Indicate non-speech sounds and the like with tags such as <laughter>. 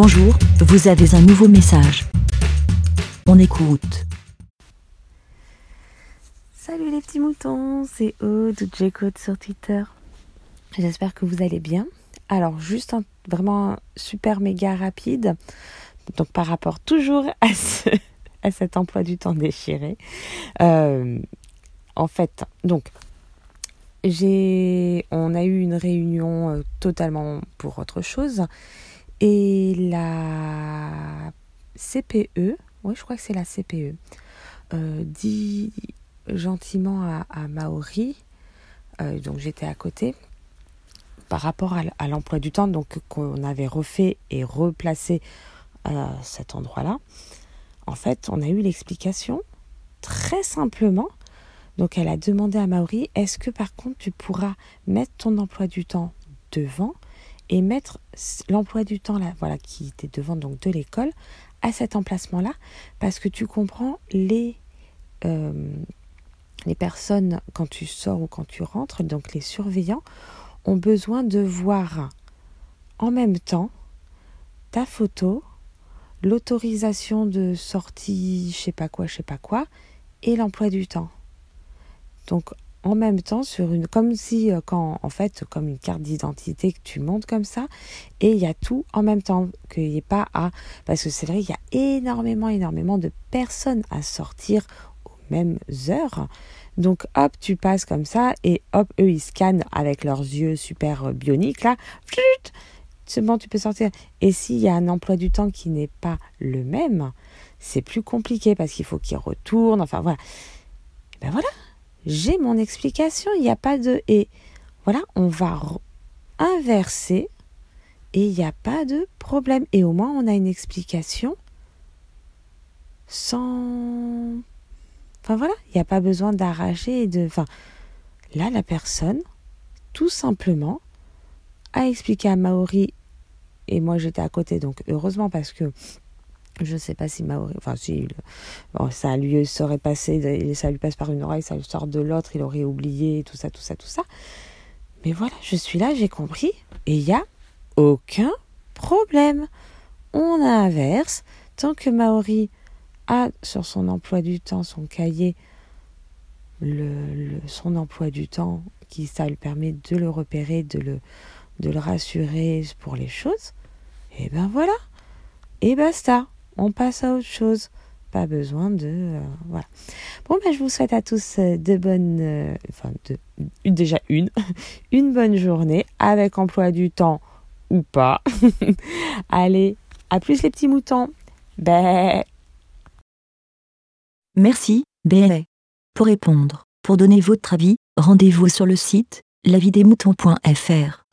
Bonjour, vous avez un nouveau message. On écoute. Salut les petits moutons, c'est Aude J-Code sur Twitter. J'espère que vous allez bien. Alors juste un vraiment super méga rapide. Donc par rapport toujours <laughs> à cet emploi du temps déchiré. Euh, en fait, donc j'ai, on a eu une réunion euh, totalement pour autre chose et la CPE, oui je crois que c'est la CPE, euh, dit gentiment à, Maori, euh, donc j'étais à côté, par rapport à, l'emploi du temps donc qu'on avait refait et replacé à cet endroit-là. En fait, on a eu l'explication très simplement. Donc, elle a demandé à Maori est-ce que par contre tu pourras mettre ton emploi du temps devant et mettre l'emploi du temps là, voilà, qui était devant donc de l'école à cet emplacement-là, parce que tu comprends les euh, les personnes quand tu sors ou quand tu rentres, donc les surveillants ont besoin de voir en même temps ta photo, l'autorisation de sortie, je sais pas quoi, je sais pas quoi, et l'emploi du temps. Donc en même temps sur une comme si euh, quand en fait comme une carte d'identité que tu montes comme ça et il y a tout en même temps qu'il n'y ait pas à parce que c'est vrai il y a énormément énormément de personnes à sortir aux mêmes heures. Donc hop tu passes comme ça et hop eux ils scannent avec leurs yeux super bioniques là. Bon tu peux sortir. Et s'il y a un emploi du temps qui n'est pas le même c'est plus compliqué parce qu'il faut qu'ils retournent. Enfin voilà. Et ben voilà j'ai mon explication, il n'y a pas de et. Voilà, on va inverser et il n'y a pas de problème. Et au moins, on a une explication sans. Enfin voilà, il n'y a pas besoin d'arracher et de. Enfin, là, la personne, tout simplement, a expliqué à Maori, et moi j'étais à côté, donc heureusement parce que je ne sais pas si Maori, enfin si bon, ça lui serait passé, ça lui passe par une oreille, ça lui sort de l'autre, il aurait oublié, tout ça, tout ça, tout ça. Mais voilà, je suis là, j'ai compris, et il n'y a aucun problème. On inverse, tant que Maori a sur son emploi du temps, son cahier, le, son emploi du temps, qui ça lui permet de le repérer, de le, de le rassurer pour les choses, et ben voilà, et basta on passe à autre chose. Pas besoin de... Euh, voilà. Bon, ben, je vous souhaite à tous euh, de bonnes... Euh, enfin, de, déjà une. <laughs> une bonne journée avec emploi du temps ou pas. <laughs> Allez, à plus les petits moutons. Bé. Merci, Bé. Pour répondre, pour donner votre avis, rendez-vous sur le site lavidemouton.fr.